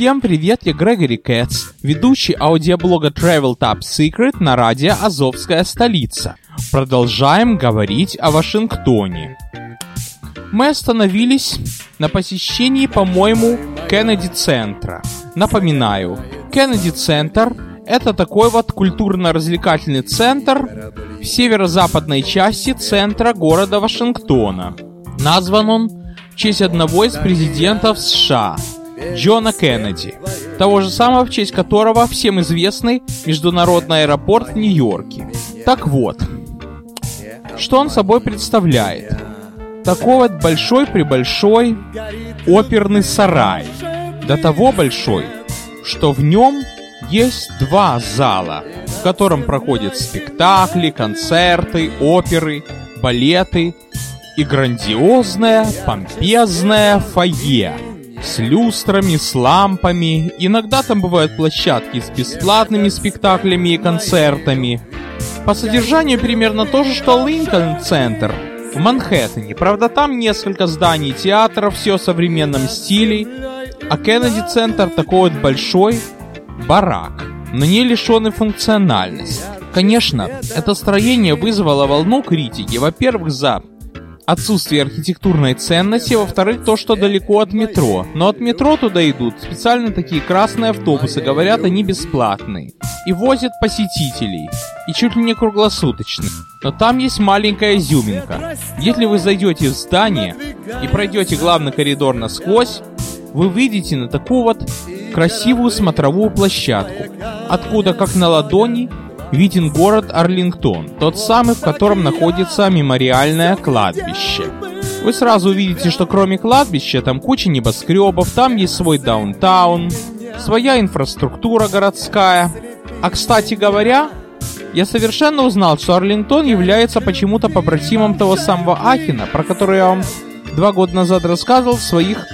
Всем привет, я Грегори Кэтс, ведущий аудиоблога Travel Top Secret на радио «Азовская столица». Продолжаем говорить о Вашингтоне. Мы остановились на посещении, по-моему, Кеннеди-центра. Напоминаю, Кеннеди-центр – это такой вот культурно-развлекательный центр в северо-западной части центра города Вашингтона. Назван он в честь одного из президентов США – Джона Кеннеди, того же самого, в честь которого всем известный международный аэропорт в Нью-Йорке. Так вот, что он собой представляет? Такой вот большой-пребольшой оперный сарай. До того большой, что в нем есть два зала, в котором проходят спектакли, концерты, оперы, балеты и грандиозное, помпезное фойе – с люстрами, с лампами. Иногда там бывают площадки с бесплатными спектаклями и концертами. По содержанию примерно то же, что Линкольн-центр в Манхэттене. Правда, там несколько зданий театров, все в современном стиле. А Кеннеди-центр такой вот большой барак, но не лишенный функциональности. Конечно, это строение вызвало волну критики, во-первых, за отсутствие архитектурной ценности, во-вторых, то, что далеко от метро. Но от метро туда идут специально такие красные автобусы, говорят, они бесплатные. И возят посетителей. И чуть ли не круглосуточно. Но там есть маленькая изюминка. Если вы зайдете в здание и пройдете главный коридор насквозь, вы выйдете на такую вот красивую смотровую площадку, откуда, как на ладони, виден город Арлингтон, тот самый, в котором находится мемориальное кладбище. Вы сразу увидите, что кроме кладбища там куча небоскребов, там есть свой даунтаун, своя инфраструктура городская. А кстати говоря, я совершенно узнал, что Арлингтон является почему-то побратимом того самого Ахина, про который я вам два года назад рассказывал в своих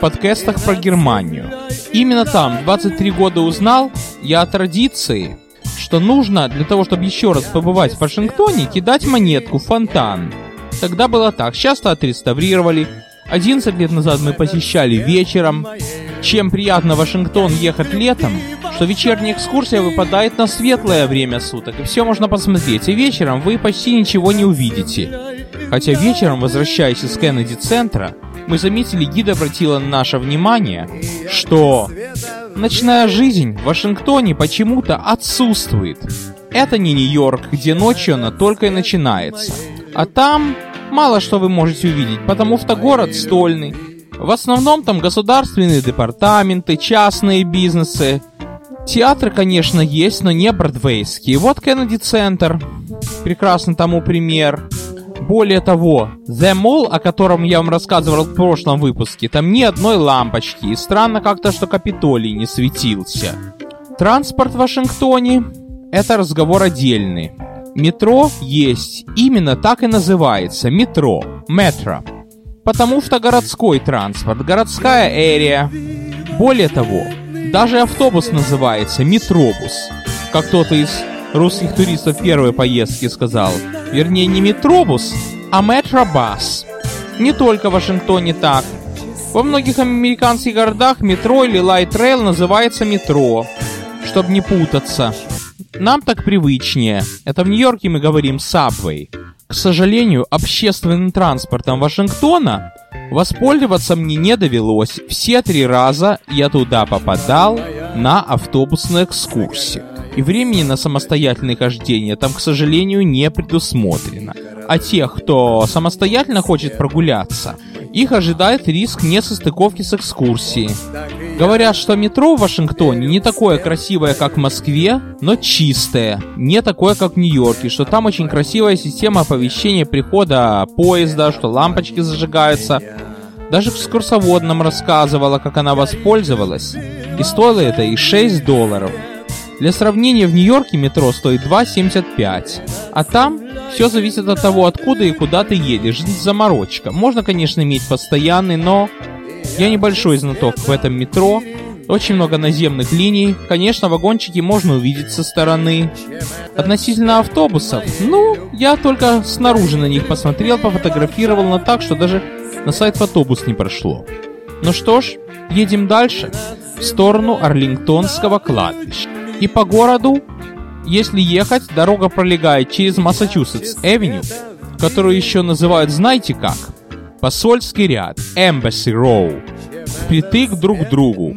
подкастах про Германию. Именно там, 23 года узнал я о традиции, что нужно для того, чтобы еще раз побывать в Вашингтоне, кидать монетку в фонтан. Тогда было так, сейчас-то отреставрировали. 11 лет назад мы посещали вечером. Чем приятно Вашингтон ехать летом, что вечерняя экскурсия выпадает на светлое время суток, и все можно посмотреть, и вечером вы почти ничего не увидите. Хотя вечером, возвращаясь из Кеннеди-центра, мы заметили, гид обратила наше внимание, что Ночная жизнь в Вашингтоне почему-то отсутствует. Это не Нью-Йорк, где ночью она только и начинается. А там мало что вы можете увидеть, потому что город стольный. В основном там государственные департаменты, частные бизнесы. Театры, конечно, есть, но не бродвейские. Вот Кеннеди-центр. Прекрасный тому пример. Более того, The Mall, о котором я вам рассказывал в прошлом выпуске, там ни одной лампочки, и странно как-то, что Капитолий не светился. Транспорт в Вашингтоне — это разговор отдельный. Метро есть, именно так и называется, метро, метро. Потому что городской транспорт, городская эрия. Более того, даже автобус называется метробус, как кто-то из русских туристов первой поездки сказал. Вернее, не метробус, а Metrobus. Не только в Вашингтоне так. Во многих американских городах метро или light rail называется метро, чтобы не путаться. Нам так привычнее. Это в Нью-Йорке мы говорим subway. К сожалению, общественным транспортом Вашингтона воспользоваться мне не довелось. Все три раза я туда попадал на автобусную экскурсию. И времени на самостоятельное хождение там, к сожалению, не предусмотрено. А тех, кто самостоятельно хочет прогуляться, их ожидает риск несостыковки с экскурсией. Говорят, что метро в Вашингтоне не такое красивое, как в Москве, но чистое, не такое, как в Нью-Йорке, что там очень красивая система оповещения прихода поезда, что лампочки зажигаются. Даже экскурсовод нам рассказывала, как она воспользовалась. И стоило это и 6 долларов. Для сравнения, в Нью-Йорке метро стоит 2,75, а там все зависит от того, откуда и куда ты едешь. Заморочка. Можно, конечно, иметь постоянный, но я небольшой знаток в этом метро. Очень много наземных линий. Конечно, вагончики можно увидеть со стороны. Относительно автобусов, ну, я только снаружи на них посмотрел, пофотографировал, но так, что даже на сайт в автобус не прошло. Ну что ж, едем дальше, в сторону Арлингтонского кладбища. И по городу, если ехать, дорога пролегает через Massachusetts Avenue, которую еще называют знаете как? Посольский ряд, Embassy Row, впритык друг к другу.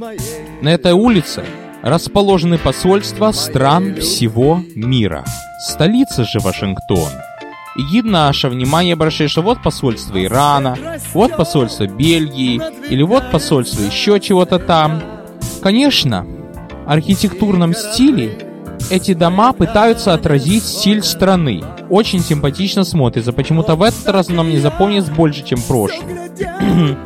На этой улице расположены посольства стран всего мира. Столица же Вашингтон. И наше внимание обращает, что вот посольство Ирана, вот посольство Бельгии, или вот посольство еще чего-то там. Конечно, архитектурном стиле эти дома пытаются отразить стиль страны. Очень симпатично смотрится. Почему-то в этот раз нам не запомнится больше, чем прошлый.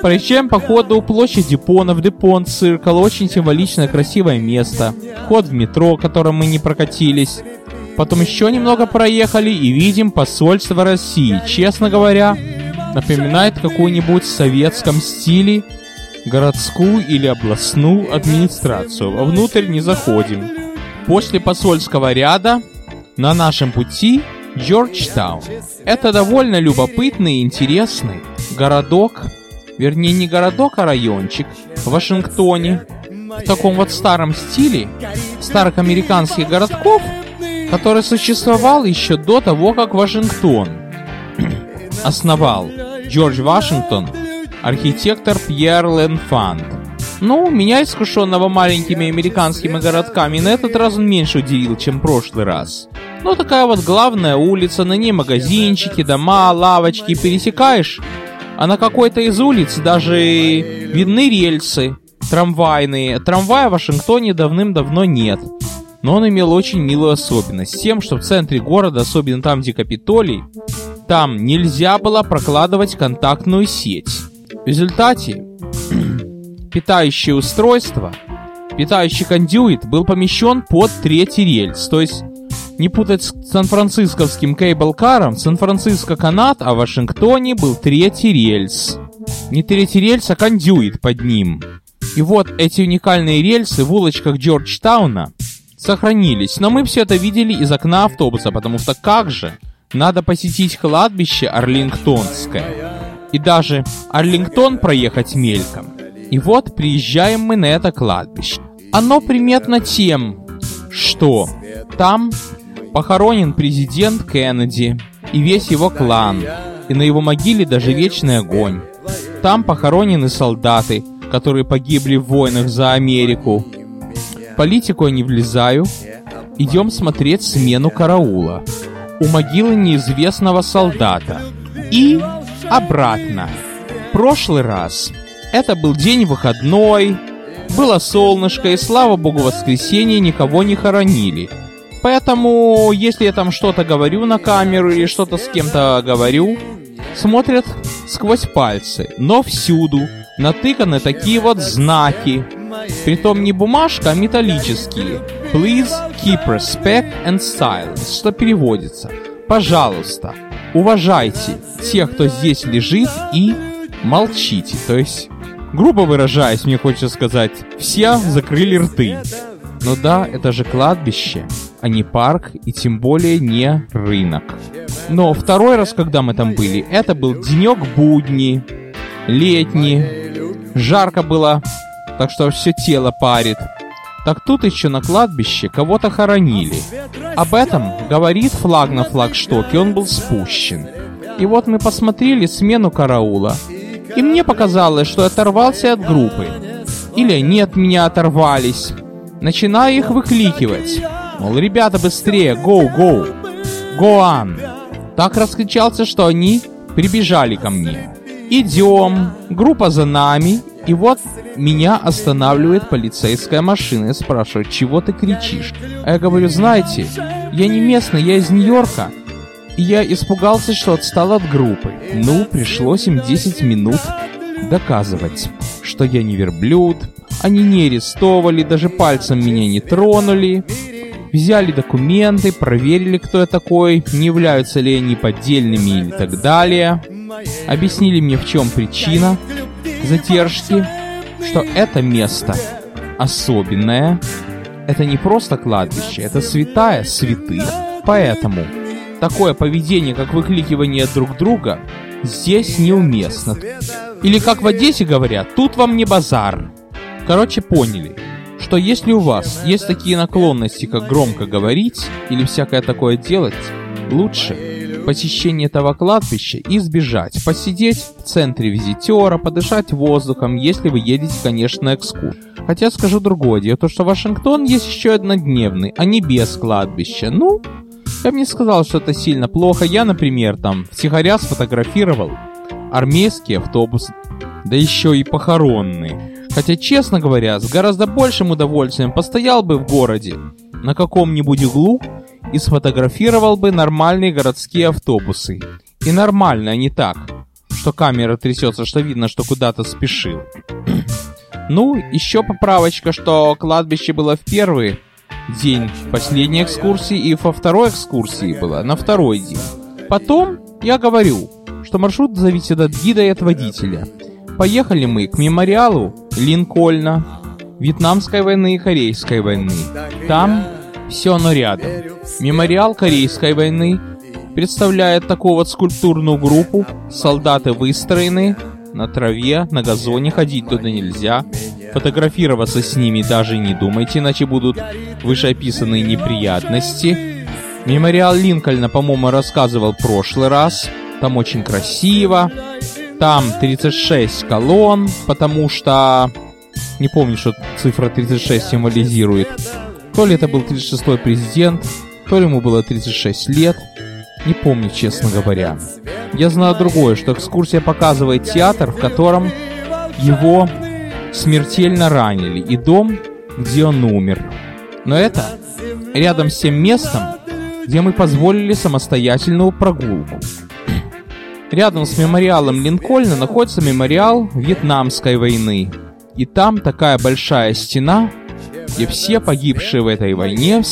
Проезжаем по ходу площадь Дипонов, Дипон, Циркл. Очень символичное, красивое место. Вход в метро, которым мы не прокатились. Потом еще немного проехали и видим посольство России. Честно говоря, напоминает какую-нибудь в советском стиле городскую или областную администрацию. Вовнутрь не заходим. После посольского ряда на нашем пути Джорджтаун. Это довольно любопытный и интересный городок, вернее не городок, а райончик в Вашингтоне. В таком вот старом стиле старых американских городков, который существовал еще до того, как Вашингтон основал Джордж Вашингтон архитектор Пьер Ленфанд. Ну, меня, искушенного маленькими американскими городками, на этот раз он меньше удивил, чем в прошлый раз. Ну, такая вот главная улица, на ней магазинчики, дома, лавочки, пересекаешь, а на какой-то из улиц даже видны рельсы трамвайные. Трамвая в Вашингтоне давным-давно нет. Но он имел очень милую особенность. Тем, что в центре города, особенно там, где Капитолий, там нельзя было прокладывать контактную сеть. В результате питающее устройство, питающий кондюит был помещен под третий рельс, то есть не путать с сан-францисковским кейбл-каром, Сан-Франциско канат, а в Вашингтоне был третий рельс. Не третий рельс, а кондюит под ним. И вот эти уникальные рельсы в улочках Джорджтауна сохранились, но мы все это видели из окна автобуса, потому что как же надо посетить кладбище Арлингтонское и даже Арлингтон проехать мельком. И вот приезжаем мы на это кладбище. Оно приметно тем, что там похоронен президент Кеннеди и весь его клан, и на его могиле даже вечный огонь. Там похоронены солдаты, которые погибли в войнах за Америку. В политику я не влезаю. Идем смотреть смену караула. У могилы неизвестного солдата. И обратно. Прошлый раз это был день выходной, было солнышко, и слава богу, в воскресенье никого не хоронили. Поэтому, если я там что-то говорю на камеру или что-то с кем-то говорю, смотрят сквозь пальцы, но всюду натыканы такие вот знаки. Притом не бумажка, а металлические. Please keep respect and silence, что переводится. Пожалуйста, уважайте тех, кто здесь лежит, и молчите. То есть, грубо выражаясь, мне хочется сказать, все закрыли рты. Но да, это же кладбище, а не парк, и тем более не рынок. Но второй раз, когда мы там были, это был денек будни, летний, жарко было, так что все тело парит. Так тут еще на кладбище кого-то хоронили. Об этом говорит флаг на флагштоке, он был спущен. И вот мы посмотрели смену караула. И мне показалось, что оторвался от группы. Или они от меня оторвались. начинаю их выкликивать. Мол, ребята, быстрее, go, go on. Так раскричался, что они прибежали ко мне. Идем, группа за нами, и вот меня останавливает полицейская машина и спрашивает, чего ты кричишь? А я говорю, знаете, я не местный, я из Нью-Йорка. И я испугался, что отстал от группы. Ну, пришлось им 10 минут доказывать, что я не верблюд. Они не арестовали, даже пальцем меня не тронули. Взяли документы, проверили, кто я такой, не являются ли они поддельными и так далее. Объяснили мне, в чем причина задержки, что это место особенное. Это не просто кладбище, это святая святых. Поэтому такое поведение, как выкликивание друг друга, здесь неуместно. Или как в Одессе говорят, тут вам не базар. Короче, поняли, что если у вас есть такие наклонности, как громко говорить или всякое такое делать, лучше посещение этого кладбища избежать. Посидеть в центре визитера, подышать воздухом, если вы едете, конечно, на экскурсию. Хотя скажу другое дело, то что Вашингтон есть еще однодневный, а не без кладбища. Ну, я бы не сказал, что это сильно плохо. Я, например, там втихаря сфотографировал армейский автобус, да еще и похоронный. Хотя, честно говоря, с гораздо большим удовольствием постоял бы в городе, на каком-нибудь углу, и сфотографировал бы нормальные городские автобусы. И нормально, а не так, что камера трясется, что видно, что куда-то спешил. ну, еще поправочка, что кладбище было в первый день последней экскурсии и во второй экскурсии было на второй день. Потом я говорю, что маршрут зависит от гида и от водителя. Поехали мы к мемориалу Линкольна, Вьетнамской войны и Корейской войны. Там все оно рядом. Мемориал Корейской войны представляет такую вот скульптурную группу. Солдаты выстроены на траве, на газоне, ходить туда нельзя. Фотографироваться с ними даже не думайте, иначе будут вышеописанные неприятности. Мемориал Линкольна, по-моему, рассказывал в прошлый раз. Там очень красиво. Там 36 колонн, потому что... Не помню, что цифра 36 символизирует. То ли это был 36-й президент, то ли ему было 36 лет. Не помню, честно говоря. Я знаю другое, что экскурсия показывает театр, в котором его смертельно ранили, и дом, где он умер. Но это рядом с тем местом, где мы позволили самостоятельную прогулку. Рядом с мемориалом Линкольна находится мемориал Вьетнамской войны. И там такая большая стена, где все погибшие в этой войне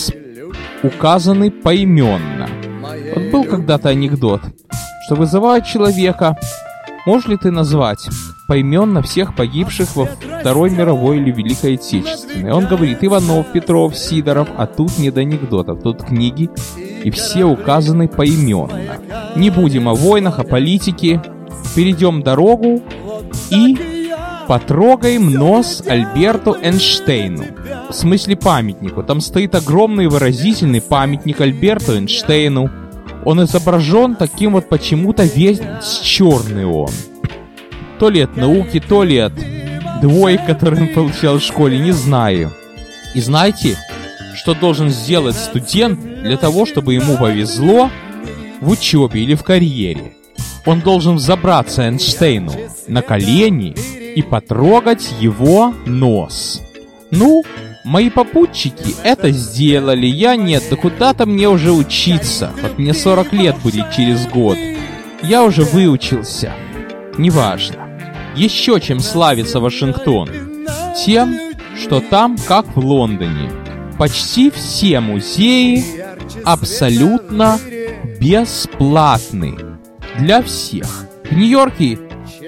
указаны поименно. Вот был когда-то анекдот, что вызывает человека, можешь ли ты назвать поименно всех погибших во Второй мировой или Великой Отечественной? Он говорит, Иванов, Петров, Сидоров, а тут не до анекдотов, тут книги, и все указаны поименно. Не будем о войнах, о политике, перейдем дорогу и Потрогаем нос Альберту Эйнштейну. В смысле памятнику. Там стоит огромный выразительный памятник Альберту Эйнштейну. Он изображен таким вот почему-то весь черный он. То ли от науки, то ли от двоек, которые он получал в школе, не знаю. И знаете, что должен сделать студент для того, чтобы ему повезло в учебе или в карьере? Он должен взобраться Эйнштейну на колени и потрогать его нос. Ну, мои попутчики это сделали, я нет, да куда-то мне уже учиться. Вот мне 40 лет будет через год. Я уже выучился. Неважно. Еще чем славится Вашингтон? Тем, что там, как в Лондоне, почти все музеи абсолютно бесплатны для всех. В Нью-Йорке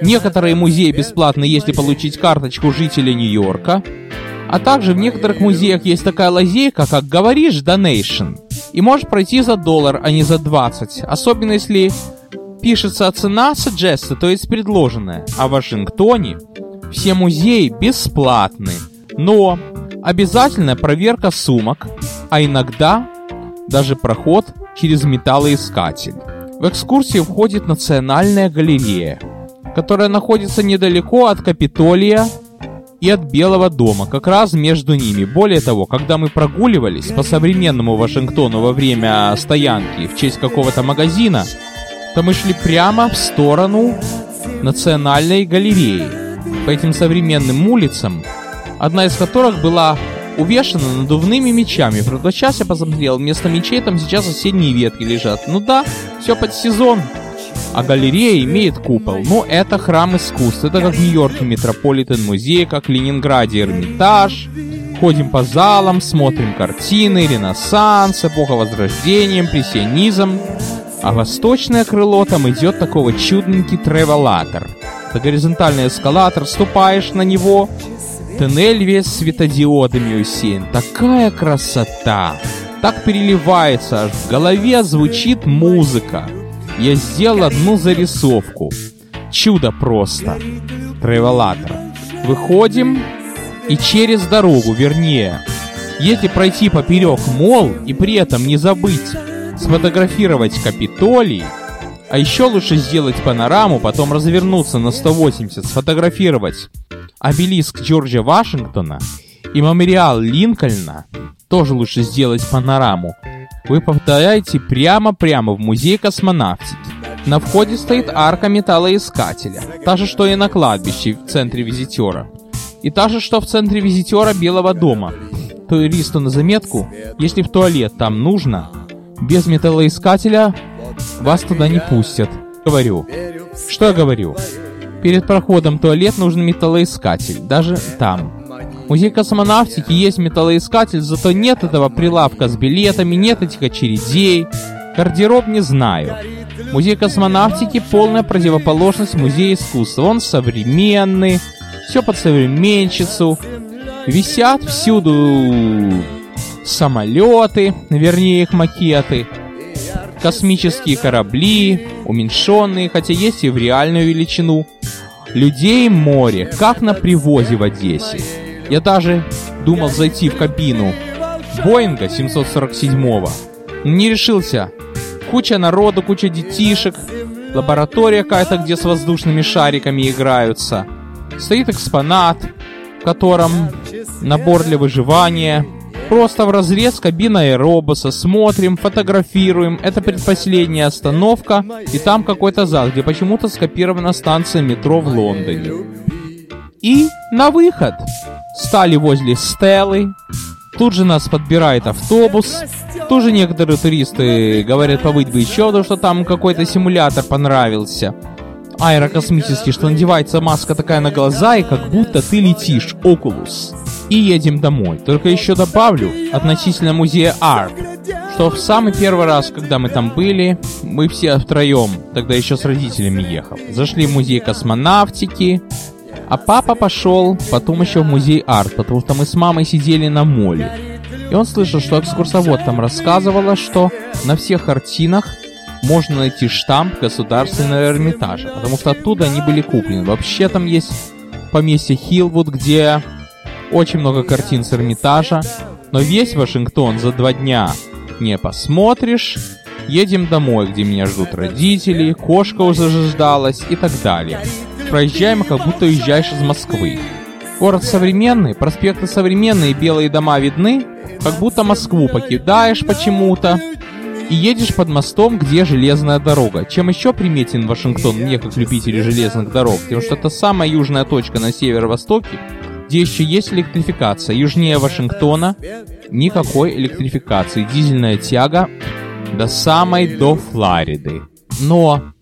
Некоторые музеи бесплатны, если получить карточку жителя Нью-Йорка. А также в некоторых музеях есть такая лазейка, как «Говоришь Donation». И можешь пройти за доллар, а не за 20. Особенно если пишется цена suggested, то есть предложенная. А в Вашингтоне все музеи бесплатны. Но обязательная проверка сумок, а иногда даже проход через металлоискатель. В экскурсию входит Национальная галерея, которая находится недалеко от Капитолия и от Белого дома, как раз между ними. Более того, когда мы прогуливались по современному Вашингтону во время стоянки в честь какого-то магазина, то мы шли прямо в сторону Национальной галереи. По этим современным улицам, одна из которых была увешана надувными мечами. Правда, сейчас я посмотрел, вместо мечей там сейчас осенние ветки лежат. Ну да, все под сезон. А галерея имеет купол. Ну, это храм искусств. Это как в Нью-Йорке Метрополитен музей, как в Ленинграде Эрмитаж. Ходим по залам, смотрим картины, Ренессанс, эпоха Возрождения, импрессионизм. А восточное крыло там идет такого чудненький тревелатор. Это горизонтальный эскалатор, ступаешь на него, тоннель весь светодиодами усеян. Такая красота! Так переливается, аж в голове звучит музыка я сделал одну зарисовку. Чудо просто. Тревелатор. Выходим и через дорогу, вернее, если пройти поперек мол и при этом не забыть сфотографировать Капитолий, а еще лучше сделать панораму, потом развернуться на 180, сфотографировать обелиск Джорджа Вашингтона и мемориал Линкольна, тоже лучше сделать панораму, вы попадаете прямо-прямо в музей космонавтики. На входе стоит арка металлоискателя, та же, что и на кладбище в центре визитера. И та же, что в центре визитера Белого дома. Туристу на заметку, если в туалет там нужно, без металлоискателя вас туда не пустят. Говорю. Что я говорю? Перед проходом туалет нужен металлоискатель, даже там. Музей космонавтики есть металлоискатель, зато нет этого прилавка с билетами, нет этих очередей. Гардероб не знаю. Музей космонавтики полная противоположность музея искусства. Он современный, все под современщицу. Висят всюду самолеты, вернее их макеты, космические корабли, уменьшенные, хотя есть и в реальную величину. Людей море, как на привозе в Одессе. Я даже думал зайти в кабину Боинга 747-го. Не решился. Куча народу, куча детишек. Лаборатория какая-то, где с воздушными шариками играются. Стоит экспонат, в котором набор для выживания. Просто в разрез кабина аэробуса. Смотрим, фотографируем. Это предпоследняя остановка. И там какой-то зал, где почему-то скопирована станция метро в Лондоне. И на выход стали возле Стеллы. Тут же нас подбирает автобус. Тут же некоторые туристы говорят побыть бы еще, потому что там какой-то симулятор понравился. Аэрокосмический, что надевается маска такая на глаза, и как будто ты летишь, Окулус. И едем домой. Только еще добавлю относительно музея Арт, что в самый первый раз, когда мы там были, мы все втроем, тогда еще с родителями ехал, зашли в музей космонавтики, а папа пошел потом еще в музей арт, потому что мы с мамой сидели на моле. И он слышал, что экскурсовод там рассказывала, что на всех картинах можно найти штамп государственного Эрмитажа, потому что оттуда они были куплены. Вообще там есть поместье Хилвуд, где очень много картин с Эрмитажа, но весь Вашингтон за два дня не посмотришь. Едем домой, где меня ждут родители, кошка уже заждалась и так далее проезжаем, как будто уезжаешь из Москвы. Город современный, проспекты современные, белые дома видны, как будто Москву покидаешь почему-то и едешь под мостом, где железная дорога. Чем еще приметен Вашингтон мне, как любителю железных дорог? Тем, что это самая южная точка на северо-востоке, где еще есть электрификация. Южнее Вашингтона никакой электрификации. Дизельная тяга до самой до Флориды. Но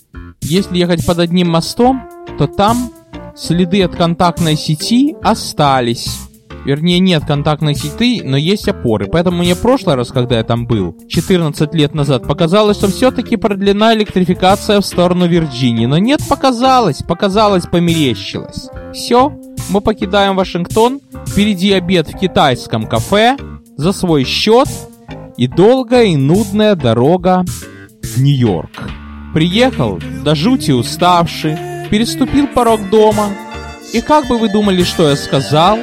если ехать под одним мостом, то там следы от контактной сети остались. Вернее, нет контактной сети, но есть опоры. Поэтому мне в прошлый раз, когда я там был, 14 лет назад, показалось, что все-таки продлена электрификация в сторону Вирджинии. Но нет, показалось, показалось, померещилось. Все, мы покидаем Вашингтон, впереди обед в китайском кафе, за свой счет и долгая и нудная дорога в Нью-Йорк. Приехал, до жути уставший, переступил порог дома. И как бы вы думали, что я сказал?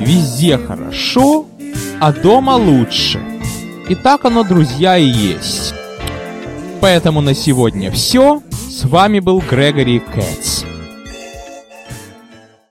Везде хорошо, а дома лучше. И так оно, друзья, и есть. Поэтому на сегодня все. С вами был Грегори Кэтс.